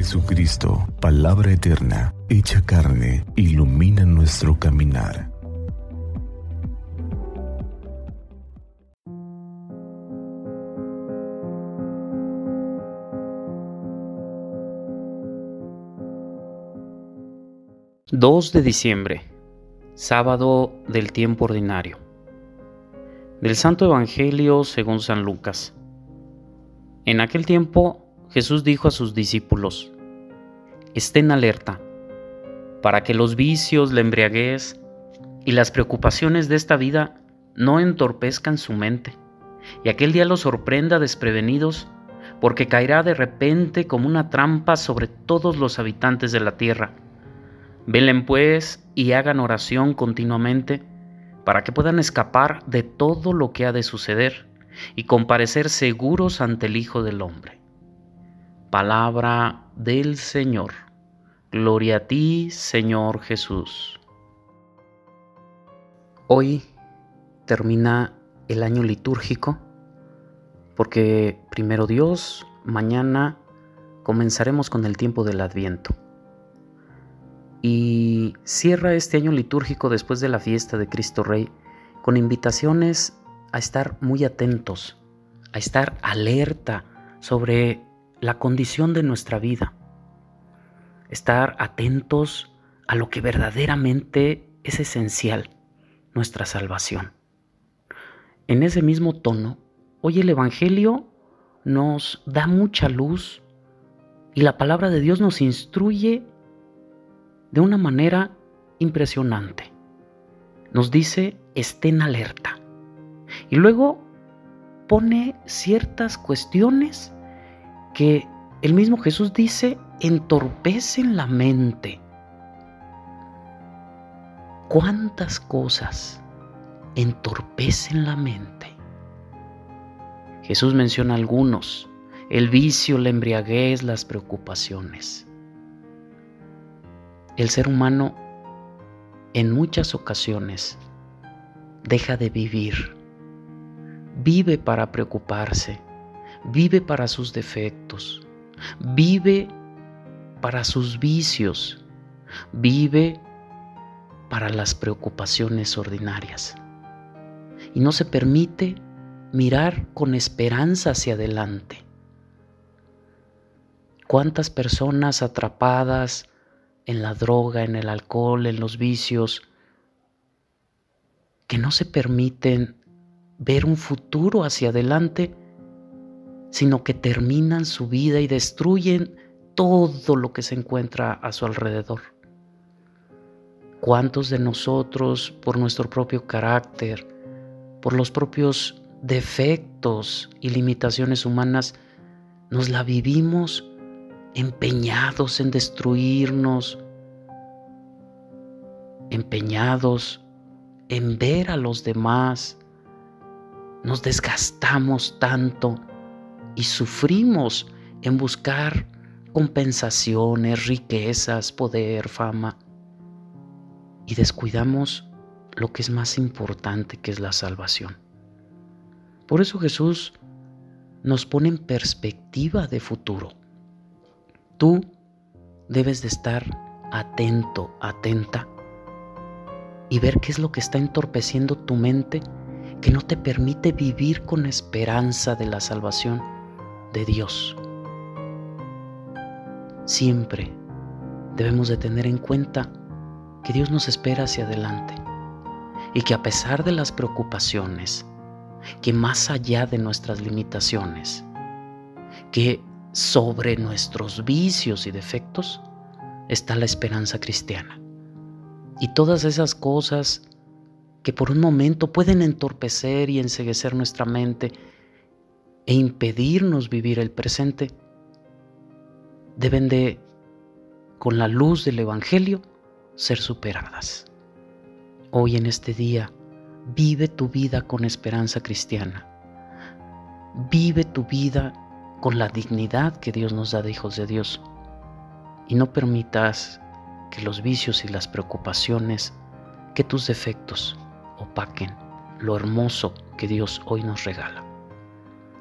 Jesucristo, palabra eterna, hecha carne, ilumina nuestro caminar. ...2 de diciembre... ...sábado del tiempo ordinario... ...del Santo Evangelio según San Lucas... En aquel tiempo Jesús dijo a sus discípulos, estén alerta, para que los vicios, la embriaguez y las preocupaciones de esta vida no entorpezcan su mente, y aquel día los sorprenda desprevenidos, porque caerá de repente como una trampa sobre todos los habitantes de la tierra. Velen pues y hagan oración continuamente, para que puedan escapar de todo lo que ha de suceder y comparecer seguros ante el Hijo del Hombre. Palabra del Señor. Gloria a ti, Señor Jesús. Hoy termina el año litúrgico porque primero Dios, mañana comenzaremos con el tiempo del Adviento. Y cierra este año litúrgico después de la fiesta de Cristo Rey con invitaciones a estar muy atentos, a estar alerta sobre la condición de nuestra vida, estar atentos a lo que verdaderamente es esencial, nuestra salvación. En ese mismo tono, hoy el Evangelio nos da mucha luz y la palabra de Dios nos instruye de una manera impresionante. Nos dice, estén alerta. Y luego pone ciertas cuestiones que el mismo Jesús dice entorpecen la mente. ¿Cuántas cosas entorpecen la mente? Jesús menciona algunos, el vicio, la embriaguez, las preocupaciones. El ser humano en muchas ocasiones deja de vivir vive para preocuparse, vive para sus defectos, vive para sus vicios, vive para las preocupaciones ordinarias. Y no se permite mirar con esperanza hacia adelante. ¿Cuántas personas atrapadas en la droga, en el alcohol, en los vicios, que no se permiten ver un futuro hacia adelante, sino que terminan su vida y destruyen todo lo que se encuentra a su alrededor. ¿Cuántos de nosotros, por nuestro propio carácter, por los propios defectos y limitaciones humanas, nos la vivimos empeñados en destruirnos, empeñados en ver a los demás nos desgastamos tanto y sufrimos en buscar compensaciones, riquezas, poder, fama y descuidamos lo que es más importante, que es la salvación. Por eso Jesús nos pone en perspectiva de futuro. Tú debes de estar atento, atenta y ver qué es lo que está entorpeciendo tu mente que no te permite vivir con esperanza de la salvación de Dios. Siempre debemos de tener en cuenta que Dios nos espera hacia adelante y que a pesar de las preocupaciones, que más allá de nuestras limitaciones, que sobre nuestros vicios y defectos está la esperanza cristiana. Y todas esas cosas que por un momento pueden entorpecer y enseguecer nuestra mente e impedirnos vivir el presente, deben de, con la luz del Evangelio, ser superadas. Hoy en este día, vive tu vida con esperanza cristiana. Vive tu vida con la dignidad que Dios nos da de hijos de Dios. Y no permitas que los vicios y las preocupaciones, que tus defectos, opaquen lo hermoso que Dios hoy nos regala.